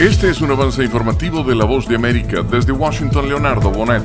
Este es un avance informativo de La Voz de América. Desde Washington, Leonardo Bonet.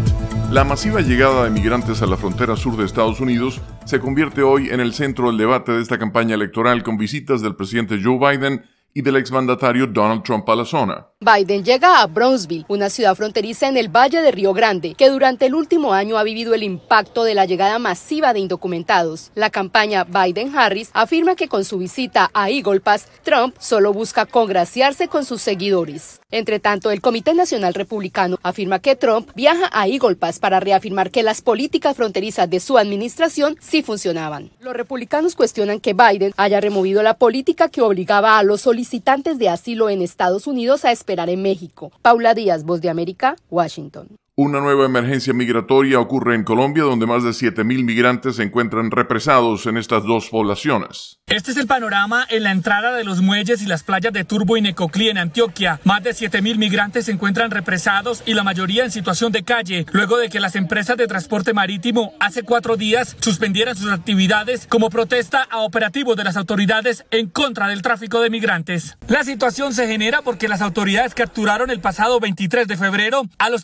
La masiva llegada de migrantes a la frontera sur de Estados Unidos se convierte hoy en el centro del debate de esta campaña electoral con visitas del presidente Joe Biden y del exmandatario Donald Trump a la zona. Biden llega a Brownsville, una ciudad fronteriza en el Valle de Río Grande, que durante el último año ha vivido el impacto de la llegada masiva de indocumentados. La campaña Biden-Harris afirma que con su visita a Eagle Pass, Trump solo busca congraciarse con sus seguidores. Entre tanto, el Comité Nacional Republicano afirma que Trump viaja a Eagle Pass para reafirmar que las políticas fronterizas de su administración sí funcionaban. Los republicanos cuestionan que Biden haya removido la política que obligaba a los solicitantes de asilo en Estados Unidos a esperar en México. Paula Díaz, Voz de América, Washington. Una nueva emergencia migratoria ocurre en Colombia, donde más de 7.000 migrantes se encuentran represados en estas dos poblaciones. Este es el panorama en la entrada de los muelles y las playas de Turbo y Necoclí en Antioquia. Más de 7.000 migrantes se encuentran represados y la mayoría en situación de calle, luego de que las empresas de transporte marítimo hace cuatro días suspendieran sus actividades como protesta a operativos de las autoridades en contra del tráfico de migrantes. La situación se genera porque las autoridades capturaron el pasado 23 de febrero a los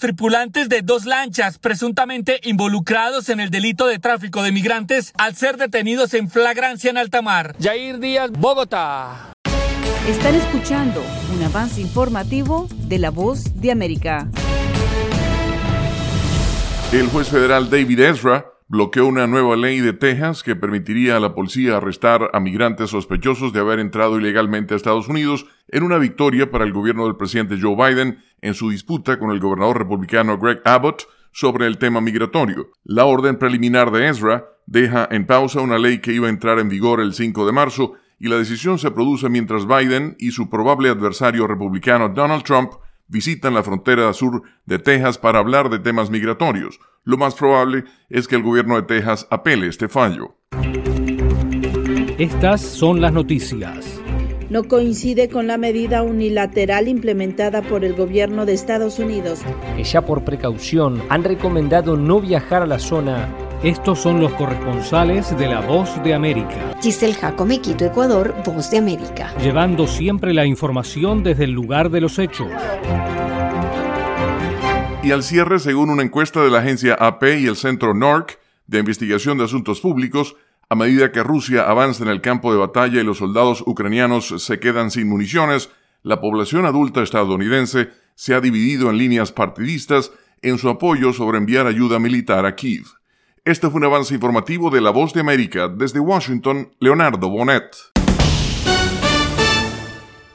tripulantes de dos lanchas presuntamente involucrados en el delito de tráfico de migrantes al ser detenidos en flagrancia en alta mar. Jair Díaz, Bogotá. Están escuchando un avance informativo de La Voz de América. El juez federal David Ezra bloqueó una nueva ley de Texas que permitiría a la policía arrestar a migrantes sospechosos de haber entrado ilegalmente a Estados Unidos en una victoria para el gobierno del presidente Joe Biden en su disputa con el gobernador republicano Greg Abbott sobre el tema migratorio. La orden preliminar de Ezra deja en pausa una ley que iba a entrar en vigor el 5 de marzo y la decisión se produce mientras Biden y su probable adversario republicano Donald Trump visitan la frontera sur de Texas para hablar de temas migratorios. Lo más probable es que el gobierno de Texas apele este fallo. Estas son las noticias. No coincide con la medida unilateral implementada por el gobierno de Estados Unidos. Que ya por precaución han recomendado no viajar a la zona estos son los corresponsales de La Voz de América. Giselle Jacome, Quito, Ecuador, Voz de América. Llevando siempre la información desde el lugar de los hechos. Y al cierre, según una encuesta de la agencia AP y el centro NORC de Investigación de Asuntos Públicos, a medida que Rusia avanza en el campo de batalla y los soldados ucranianos se quedan sin municiones, la población adulta estadounidense se ha dividido en líneas partidistas en su apoyo sobre enviar ayuda militar a Kiev. Este fue un avance informativo de La Voz de América. Desde Washington, Leonardo Bonet.